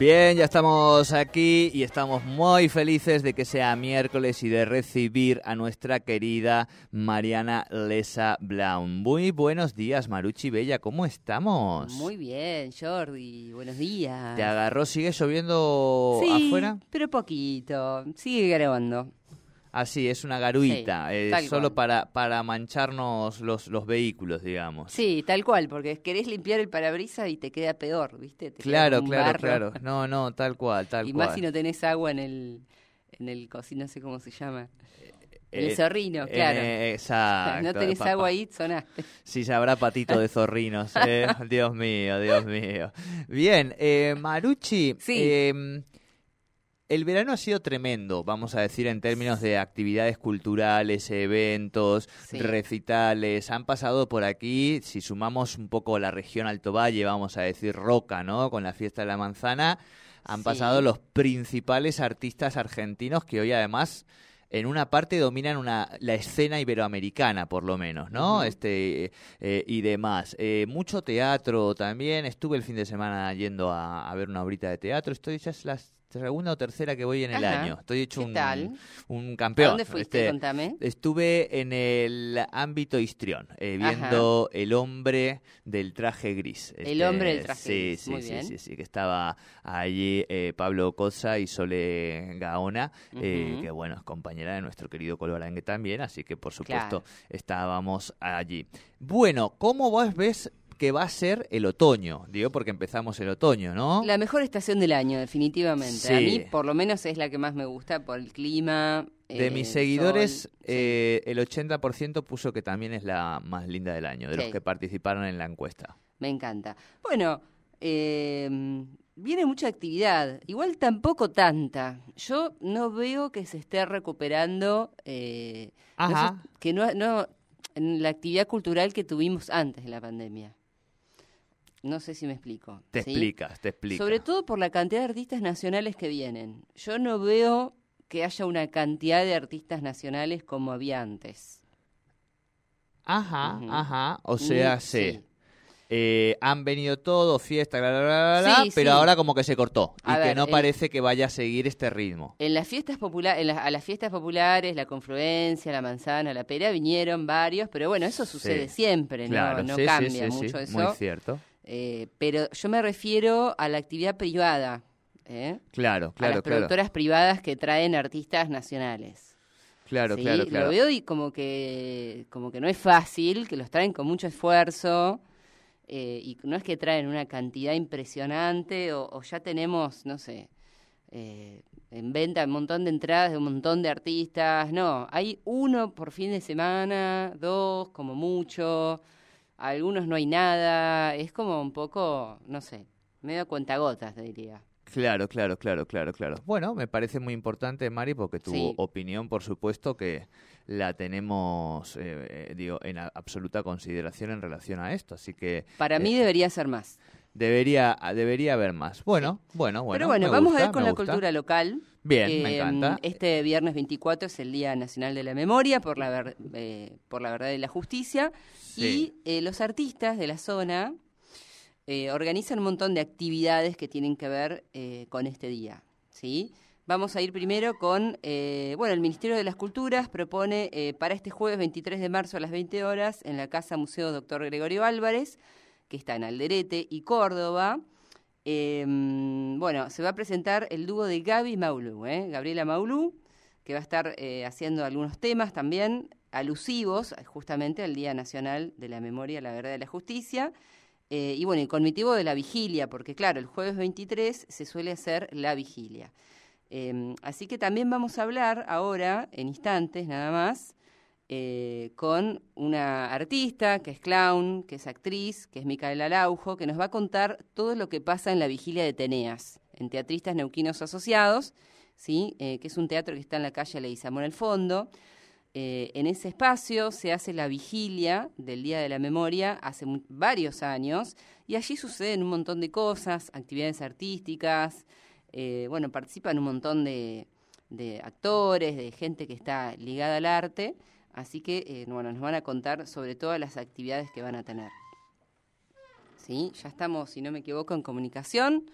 Bien, ya estamos aquí y estamos muy felices de que sea miércoles y de recibir a nuestra querida Mariana Lesa Blaun. Muy buenos días, Maruchi Bella, ¿cómo estamos? Muy bien, Jordi, buenos días. ¿Te agarró? ¿Sigue lloviendo sí, afuera? pero poquito, sigue grabando. Así, es una garuita, Sí, eh, solo cual. para, para mancharnos los, los vehículos, digamos. Sí, tal cual, porque querés limpiar el parabrisas y te queda peor, ¿viste? Te Claro, claro, barro. claro. No, no, tal cual, tal y cual. más si no tenés agua en el, en el cocina, no sé cómo se llama. En Eh, el zorrino, eh, claro. exacto. no tenés papá. agua ahí, sonaste. Sí, se habrá patito de zorrinos. eh. Dios mío, Dios mío. Bien, eh, Maruchi, Sí. El verano ha sido tremendo, vamos a decir, en términos de actividades culturales, eventos, Sí. recitales. Han pasado por aquí, si sumamos un poco la región Alto Valle, vamos a decir Roca, ¿no? Con la fiesta de la manzana, han Sí. pasado los principales artistas argentinos que hoy además en una parte dominan una, la escena iberoamericana, por lo menos, ¿no? Este eh, y demás. Eh, mucho teatro también. Estuve el fin de semana yendo a, a ver una horita de teatro. Estoy ya es la segunda o tercera que voy en el Ajá. año. Estoy hecho ¿Qué un, tal? un ¿A campeón. dónde fuiste? Este, Contame. Estuve en el ámbito histrión, eh, viendo el hombre del traje gris. Este, El hombre del traje sí, gris, Sí, muy sí, bien. sí, sí, que estaba allí eh, Pablo Cosa y Sole Gaona, eh, que bueno, es compañera de nuestro querido Colorangue también, así que por supuesto Claro. estábamos allí. Bueno, ¿cómo vos ves que va a ser el otoño? Digo, porque empezamos el otoño, ¿no? La mejor estación del año, definitivamente. Sí. A mí, por lo menos, es la que más me gusta por el clima. De eh, mis sol, seguidores, sí. eh, el 80% puso que también es la más linda del año, de los Sí. que participaron en la encuesta. Me encanta. Bueno, eh, viene mucha actividad, igual tampoco tanta. Yo no veo que se esté recuperando, eh, no sé, Ajá. que no, no, en la actividad cultural que tuvimos antes de la pandemia. No sé si me explico. Te ¿sí? explicas, te explicas. Sobre todo por la cantidad de artistas nacionales que vienen. Yo no veo que haya una cantidad de artistas nacionales como había antes. Ajá, ajá. O sea, Ni- sí. Eh, han venido todos, fiesta, bla, bla, bla, bla, bla, Sí, pero sí. ahora como que se cortó. A y que no el- parece que vaya a seguir este ritmo. En las fiestas populares, a las fiestas populares, la confluencia, la manzana, la pera, vinieron varios, pero bueno, eso sucede Sí. siempre, no, claro, no sí, sí, cambia sí, sí, mucho eso. Muy cierto. Eh, pero yo me refiero a la actividad privada, ¿eh? Claro, a las claro, claro. productoras privadas que traen artistas nacionales. Claro, ¿sí? claro, claro. Lo veo y como que, como que no es fácil, que los traen con mucho esfuerzo. eh, y no es que traen una cantidad impresionante o, o ya tenemos, no sé, eh, en venta un montón de entradas de un montón de artistas. No, hay uno por fin de semana, dos como mucho, algunos no hay nada. Es como un poco, no sé, medio cuentagotas, te diría. Claro, claro, claro, claro, claro. Bueno, me parece muy importante, Mari, porque tu Sí. opinión, por supuesto, que la tenemos, eh, eh, digo, en a- absoluta consideración en relación a esto. Así que Para mí Eh, debería ser más. debería, debería haber más. Bueno, bueno, bueno. Pero bueno, me vamos gusta, a ver con la gusta. cultura local. Bien, me encanta. mm, Este viernes 24 es el Día Nacional de la Memoria por la, ver- eh, por la Verdad y la Justicia. Sí. Y eh, los artistas de la zona eh, organizan un montón de actividades que tienen que ver con este día. ¿sí? Vamos a ir primero con, eh, bueno, el Ministerio de las Culturas propone para este jueves 23 de marzo a las 20 horas en la Casa Museo Doctor Gregorio Álvarez, que está en Alderete y Córdoba. Eh, bueno, se va a presentar el dúo de Gaby Maulú, ¿eh? Gabriela Maulú, que va a estar eh, haciendo algunos temas también alusivos justamente al Día Nacional de la Memoria, la Verdad y la Justicia. Eh, y bueno, y con de la vigilia, porque claro, el jueves 23 se suele hacer la vigilia. Em, así que también vamos a hablar ahora, en instantes nada más, eh, con una artista que es clown, que es actriz, que es Micaela Araujo, que nos va a contar todo lo que pasa en la vigilia de Teneas, en Teatristas Neuquinos Asociados, ¿sí? Eh, que es un teatro que está en la calle Leguizamón el Fondo. Eh, en ese espacio se hace la vigilia del Día de la Memoria hace varios años y allí suceden un montón de cosas, actividades artísticas, bueno, participan un montón de, actores, de gente que está ligada al arte, así que eh, bueno, nos van a contar sobre todas las actividades que van a tener. Sí, ya estamos, si no me equivoco, en comunicación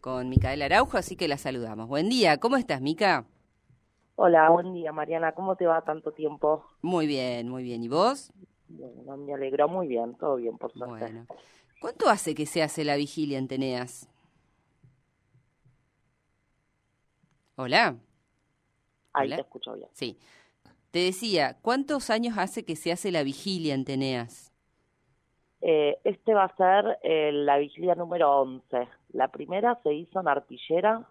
con Micaela Araujo, así que la saludamos. Buen día, ¿cómo estás, Mica? Hola, buen día Mariana, ¿cómo te va tanto tiempo? Muy bien, muy bien. ¿Y vos? Bueno, me alegro muy bien, todo bien, por suerte. Bueno. ¿Cuánto hace que se hace la vigilia en Teneas? Hola. Ahí te escucho bien. Sí. Te decía, ¿cuántos años hace que se hace la vigilia en Teneas? Eh, este va a ser eh, la vigilia número 11. La primera se hizo en Artillera,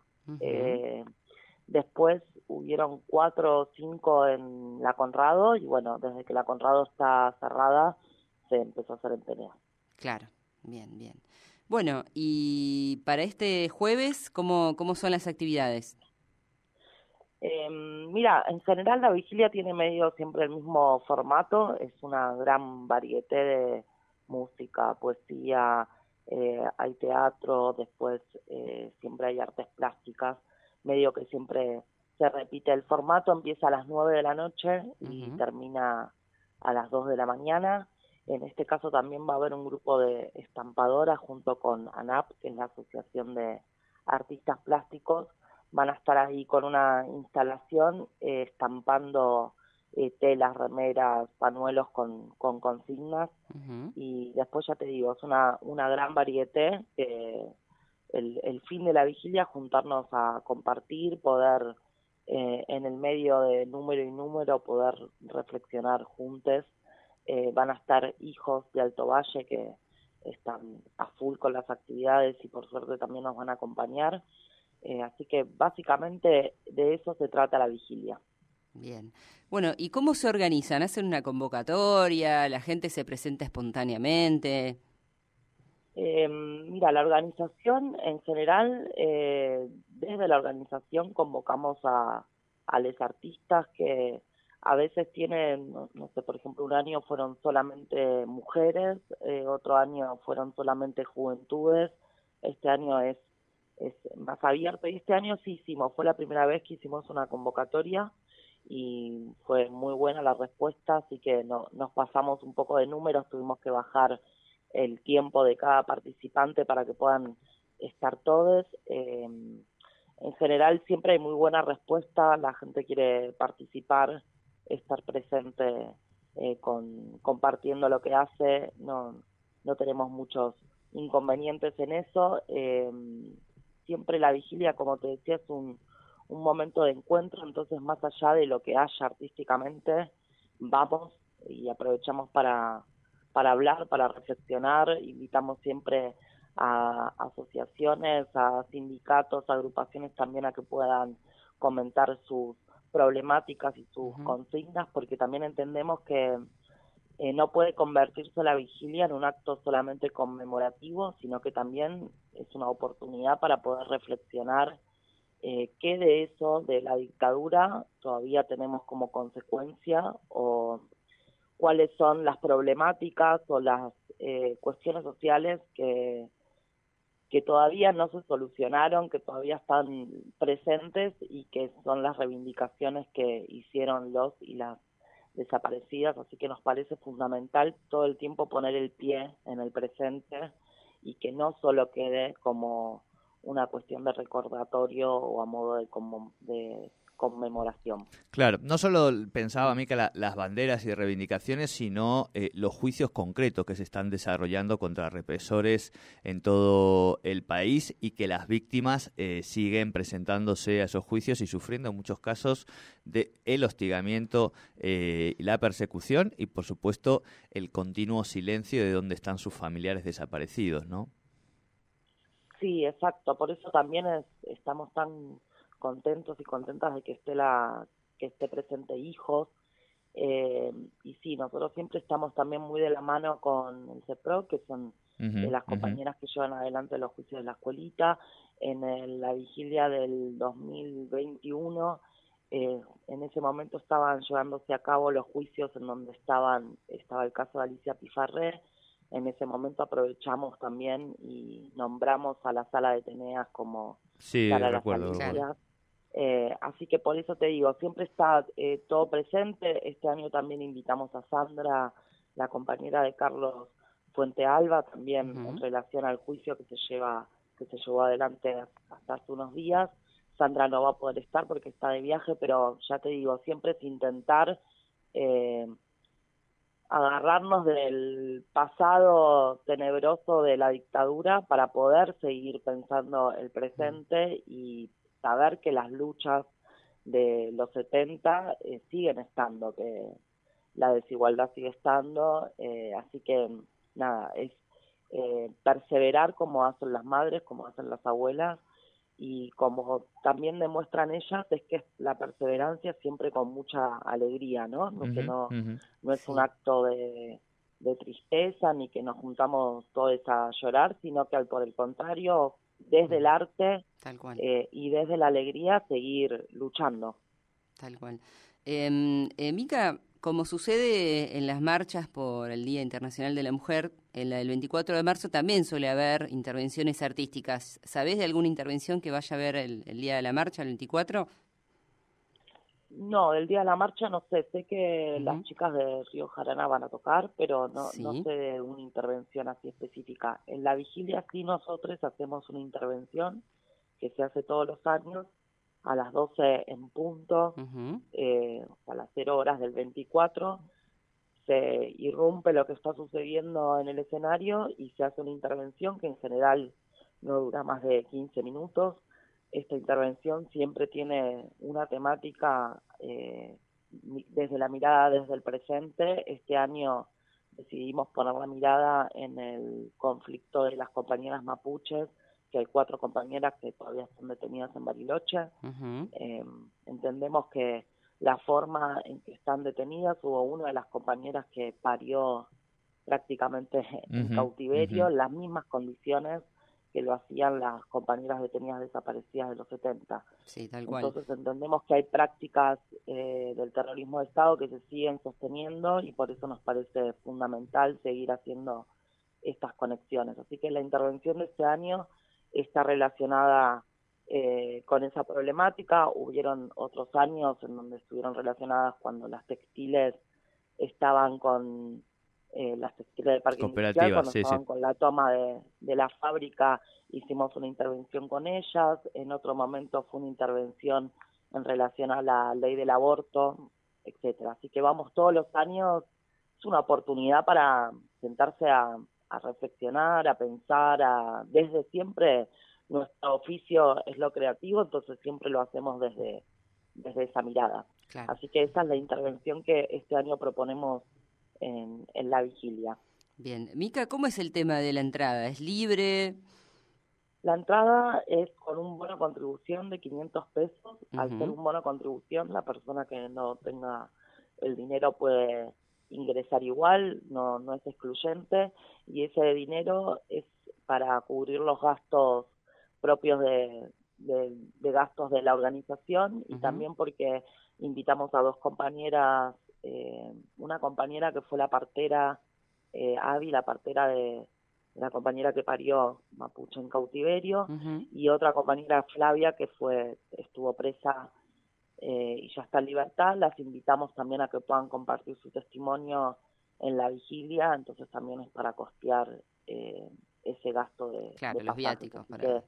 Después hubieron cuatro o cinco en la Conrado y bueno, desde que la Conrado está cerrada se empezó a hacer en Penea. Claro, bien, bien. Bueno, y para este jueves, ¿cómo, cómo son las actividades? Em, mira, en general la vigilia tiene medio siempre el mismo formato, es una gran variedad de música, poesía, eh, hay teatro, después eh, siempre hay artes plásticas medio que siempre se repite el formato, empieza a las 9 de la noche y termina a las 2 de la mañana. En este caso también va a haber un grupo de estampadoras junto con ANAP, que es la Asociación de Artistas Plásticos. Van a estar ahí con una instalación eh, estampando eh, telas, remeras, panuelos con, con consignas. Y después ya te digo, es una, una gran variedad que el, fin de la vigilia, juntarnos a compartir, poder eh, en el medio de número y número poder reflexionar juntos. Eh, van a estar hijos de Alto Valle que están a full con las actividades y por suerte también nos van a acompañar. Eh, así que básicamente de eso se trata la vigilia. Bien. Bueno, ¿y cómo se organizan? ¿Hacen una convocatoria? ¿La gente se presenta espontáneamente? Eh, mira, la organización en general, eh, desde la organización convocamos a, a los artistas que a veces tienen, no, sé, por ejemplo, un año fueron solamente mujeres, eh, otro año fueron solamente juventudes, este año es, es más abierto y este año sí hicimos, fue la primera vez que hicimos una convocatoria y fue muy buena la respuesta, así que no, nos pasamos un poco de números, tuvimos que bajar el tiempo de cada participante para que puedan estar todos. Eh, en general siempre hay muy buena respuesta, la gente quiere participar, estar presente eh, con, compartiendo lo que hace, no, no tenemos muchos inconvenientes en eso. Eh, siempre la vigilia, como te decía, es un, un momento de encuentro, entonces más allá de lo que haya artísticamente, vamos y aprovechamos para para hablar, para reflexionar. Invitamos siempre a asociaciones, a sindicatos, a agrupaciones también a que puedan comentar sus problemáticas y sus consignas, porque también entendemos que eh, no puede convertirse la vigilia en un acto solamente conmemorativo, sino que también es una oportunidad para poder reflexionar eh, qué de eso, de la dictadura, todavía tenemos como consecuencia o cuáles son las problemáticas o las eh, cuestiones sociales que, que todavía no se solucionaron, que todavía están presentes y que son las reivindicaciones que hicieron los y las desaparecidas, así que nos parece fundamental todo el tiempo poner el pie en el presente y que no solo quede como una cuestión de recordatorio o a modo de, como de conmemoración. Claro, no solo pensaba a mí que las banderas y reivindicaciones, sino eh, los juicios concretos que se están desarrollando contra represores en todo el país y que las víctimas eh, siguen presentándose a esos juicios y sufriendo en muchos casos de el hostigamiento eh, y la persecución y, por supuesto, el continuo silencio de dónde están sus familiares desaparecidos, ¿no? Sí, exacto. Por eso también estamos tan contentos y contentas de que esté la que esté presente hijos. Eh, y sí nosotros siempre estamos también muy de la mano con el CEPRO que son las compañeras que llevan adelante los juicios de la escuelita. En la vigilia del 2021 eh, en ese momento estaban llevándose a cabo los juicios en donde estaban estaba el caso de Alicia Pifarré. En ese momento aprovechamos también y nombramos a la sala de Teneas como sí, para recuerdo, eh, así que por eso te digo, siempre está eh, todo presente. Este año también invitamos a Sandra, la compañera de Carlos Fuente Alba, también en relación al juicio que se lleva que se llevó adelante hasta hace unos días. Sandra no va a poder estar porque está de viaje, pero ya te digo, siempre es intentar eh, agarrarnos del pasado tenebroso de la dictadura para poder seguir pensando el presente y saber que las luchas de los 70 eh, siguen estando, que la desigualdad sigue estando, eh, así que nada, es eh, perseverar como hacen las madres, como hacen las abuelas y como también demuestran ellas es que la perseverancia siempre con mucha alegría, ¿no? No, que no, no es un acto de, de tristeza ni que nos juntamos todos a llorar, sino que al por el contrario desde el arte eh, y desde la alegría seguir luchando. Tal cual. Eh, eh, Mica, como sucede en las marchas por el Día Internacional de la Mujer, en la del 24 de marzo también suele haber intervenciones artísticas. ¿Sabés de alguna intervención que vaya a haber el, el Día de la Marcha, el 24? No, el día de la marcha no sé, sé que las chicas de Río Jarana van a tocar, pero no, no sé de una intervención así específica. En la vigilia sí nosotros hacemos una intervención que se hace todos los años a las 12 en punto, eh, a las 0 horas del 24, se irrumpe lo que está sucediendo en el escenario y se hace una intervención que en general no dura más de 15 minutos esta intervención siempre tiene una temática eh, desde la mirada desde el presente. Este año decidimos poner la mirada en el conflicto de las compañeras mapuches, que hay cuatro compañeras que todavía están detenidas en Bariloche. Eh, entendemos que la forma en que están detenidas, hubo una de las compañeras que parió prácticamente en cautiverio, las mismas condiciones que lo hacían las compañeras detenidas desaparecidas de los 70. Sí, tal cual. Entonces entendemos que hay prácticas eh, del terrorismo de Estado que se siguen sosteniendo y por eso nos parece fundamental seguir haciendo estas conexiones. Así que la intervención de este año está relacionada eh, con esa problemática. Hubieron otros años en donde estuvieron relacionadas cuando las textiles estaban con eh, las textiles del parque industrial, cuando estaban con la toma de, de, la fábrica, hicimos una intervención con ellas, en otro momento fue una intervención en relación a la ley del aborto, etcétera. Así que vamos todos los años, es una oportunidad para sentarse a, a reflexionar, a pensar, a desde siempre nuestro oficio es lo creativo, entonces siempre lo hacemos desde, desde esa mirada. Así que esa es la intervención que este año proponemos en, la vigilia. Bien, Mica, ¿cómo es el tema de la entrada? ¿Es libre? La entrada es con un bono contribución de 500 pesos. Al ser un bono contribución, la persona que no tenga el dinero puede ingresar igual, no, no es excluyente, y ese dinero es para cubrir los gastos propios de, de, gastos de la organización y también porque invitamos a dos compañeras eh, una compañera que fue la partera, eh, Avi, la partera de, la compañera que parió Mapuche en cautiverio, y otra compañera Flavia que fue estuvo presa eh, y ya está en libertad. Las invitamos también a que puedan compartir su testimonio en la vigilia, entonces también es para costear eh, ese gasto de, claro, los viáticos. Para,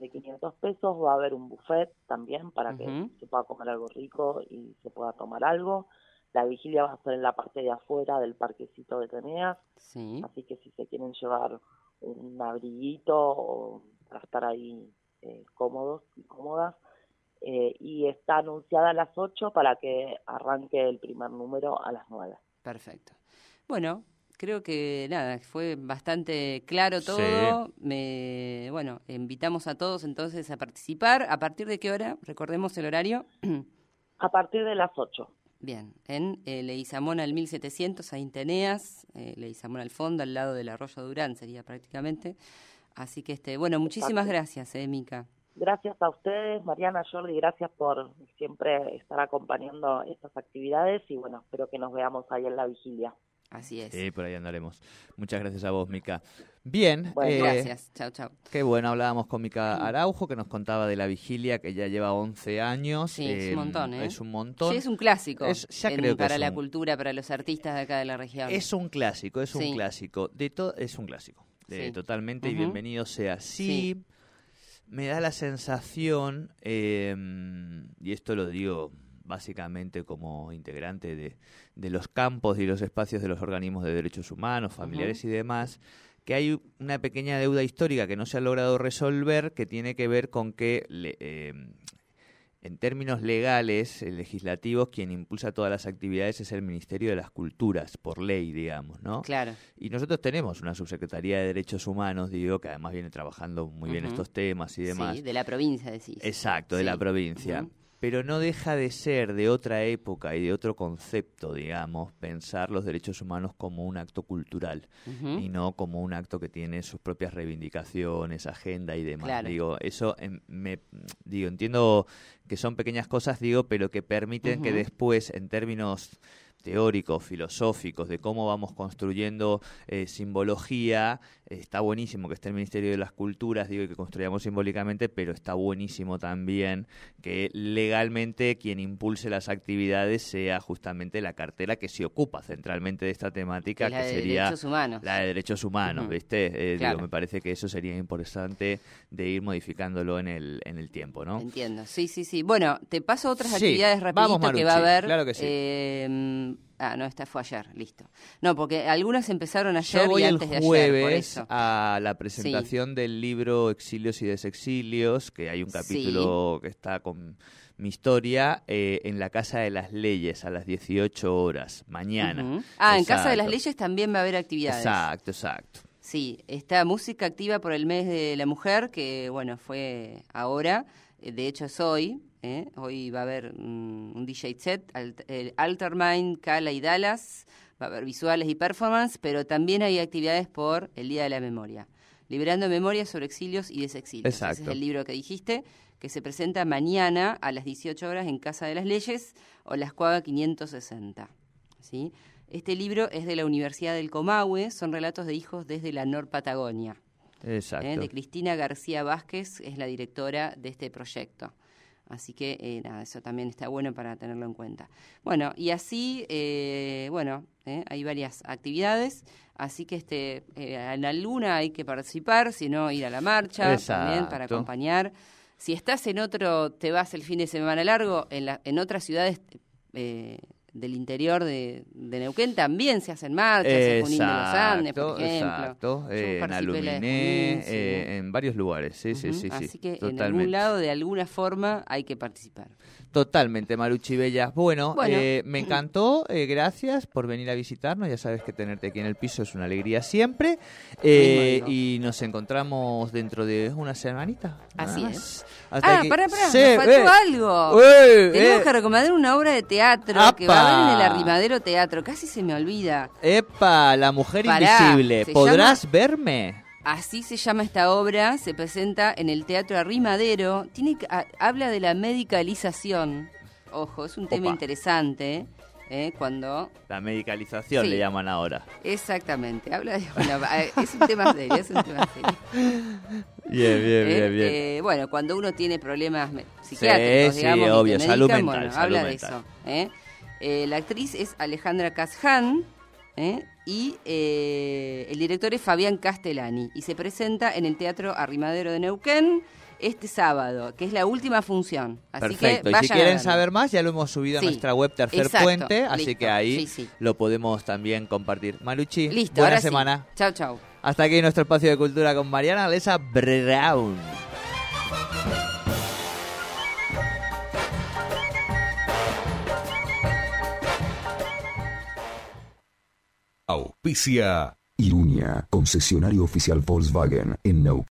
de 500 pesos, va a haber un buffet también para que se pueda comer algo rico y se pueda tomar algo. La vigilia va a ser en la parte de afuera del parquecito de Teneas, Sí. así que si se quieren llevar un abriguito o para estar ahí eh, cómodos y cómodas, eh, y está anunciada a las 8 para que arranque el primer número a las 9. Perfecto. Bueno, creo que nada, fue bastante claro todo. Sí. Me, bueno, invitamos a todos entonces a participar. ¿A partir de qué hora? Recordemos el horario. A partir de las 8. Bien, en eh, Leguizamón al 1700, ahí en Teneas, eh, Leguizamón al fondo, al lado del Arroyo Durán sería prácticamente. Así que, este, bueno, muchísimas Exacto. gracias, eh, Mica. Gracias a ustedes, Mariana, Jordi, gracias por siempre estar acompañando estas actividades y bueno, espero que nos veamos ahí en la vigilia. Así es. Sí, por ahí andaremos. Muchas gracias a vos, Mica. Bien, Bueno, eh, Gracias, chao, chao. Qué bueno, hablábamos con Mica Araujo, que nos contaba de la vigilia, que ya lleva 11 años. Sí, es un Em, montón, ¿eh? Es un montón. Sí, es un clásico Es- ya en- creo que para es la un- cultura, para los artistas de acá de la región. Es un clásico, es un clásico. De to- es un clásico. De- Sí. Totalmente, y bienvenido sea. Sí, Sí. me da la sensación, eh, y esto lo digo básicamente como integrante de, de los campos y los espacios de los organismos de derechos humanos, familiares y demás, que hay una pequeña deuda histórica que no se ha logrado resolver, que tiene que ver con que le- eh, en términos legales, legislativos, quien impulsa todas las actividades es el Ministerio de las Culturas, por ley, digamos, ¿no? Claro. Y nosotros tenemos una subsecretaría de Derechos Humanos, digo, que además viene trabajando muy bien estos temas y demás. Sí, de la provincia decís. Exacto, de la provincia. Pero no deja de ser de otra época y de otro concepto, digamos, pensar los derechos humanos como un acto cultural y no como un acto que tiene sus propias reivindicaciones, agenda y demás. Claro. Digo, eso em, me digo, entiendo que son pequeñas cosas, digo, pero que permiten que después en términos teóricos, filosóficos, de cómo vamos construyendo eh, simbología, está buenísimo que esté el Ministerio de las Culturas, digo, y que construyamos simbólicamente, pero está buenísimo también que legalmente quien impulse las actividades sea justamente la cartera que se ocupa centralmente de esta temática, Que es la que de sería derechos humanos. la de derechos humanos. ¿viste? Eh, Claro. digo, me parece que eso sería importante de ir modificándolo en el, en el tiempo, ¿no? Entiendo, sí, sí, sí. Bueno, te paso otras Sí, actividades vamos, rapidito que va a haber. claro que sí. Eh, ah, no, esta fue ayer, listo. No, porque algunas empezaron ayer Yo voy y el antes de ayer, por jueves eso. a la presentación del libro Exilios y Desexilios, que hay un Sí. capítulo que está con mi historia, eh, en la Casa de las Leyes a las 18 horas, mañana. Ah, en Casa de las. Leyes también va a haber actividades. Exacto, exacto. Sí, está música activa por el mes de la mujer, que bueno, fue ahora, de hecho es hoy, ¿eh? hoy va a haber mm, un DJ set, Alt- el Altermind, Cala y Dallas, va a haber visuales y performance, pero también hay actividades por el Día de la Memoria. Liberando memoria sobre exilios y desexilios. Ese Exacto. es el libro que dijiste, que se presenta mañana a las 18 horas en Casa de las Leyes o Las Cuaga 560. ¿sí? Este libro es de la Universidad del Comahue, son relatos de hijos desde la Nor Patagonia. Exacto. ¿eh? de Cristina García Vázquez, es la directora de este proyecto. Así que, eh, nada, eso también está bueno para tenerlo en cuenta. Bueno, y así, eh, bueno, eh, hay varias actividades, así que este, eh, en alguna hay que participar, si no, ir a la marcha también para acompañar. Si estás en otro, te vas el fin de semana largo, en, la, en otras ciudades eh, del interior de, de Neuquén también se hacen marchas, en Junín de los Andes, por ejemplo. exacto. Eh, en Aluminé, Junín, sí. eh, en varios lugares, sí, sí, Ujú, sí, sí. Así que en algún lado, de alguna forma, hay que participar. Totalmente, Maruchi Bella. Bueno, Bueno. eh, me encantó, eh, gracias por venir a visitarnos. Ya sabes que tenerte aquí en el piso es una alegría siempre. Eh, y nos encontramos dentro de una semanita. Así más. es. Hasta ah, aquí. pará, pará, Sí, faltó eh, algo. Tenemos que recomendar una obra de teatro que va a haber en el Arrimadero Teatro. Casi se me olvida. Epa, la mujer Pará, invisible. ¿Podrás verme? Así se llama esta obra, se presenta en el Teatro Arrimadero. Tiene, a- habla de la medicalización. Ojo, es un tema interesante. ¿eh? Cuando La medicalización Sí. le llaman ahora. Exactamente, habla de bueno, eh, es un tema serio, es un tema serio. Bien, bien, Eh, bien, bien. eh, bueno, cuando uno tiene problemas psiquiátricos, sí, digamos, y te obvio, medican, salud mental, bueno, salud habla de eso. la actriz es Alejandra Casjan ¿eh? y eh, el director es Fabián Castellani y se presenta en el Teatro Arrimadero de Neuquén este sábado, que es la última función. Así Perfecto. que y si a quieren saber más, ya lo hemos subido a Sí. nuestra web Tercer Exacto. Puente, así Listo. que ahí Sí, sí. lo podemos también compartir. Maluchi, Listo, buena semana. sí. Chau, chau. Hasta aquí nuestro espacio de cultura con Mariana Lesa Brown. Auspicia Irunia, concesionario oficial Volkswagen en Neuquén.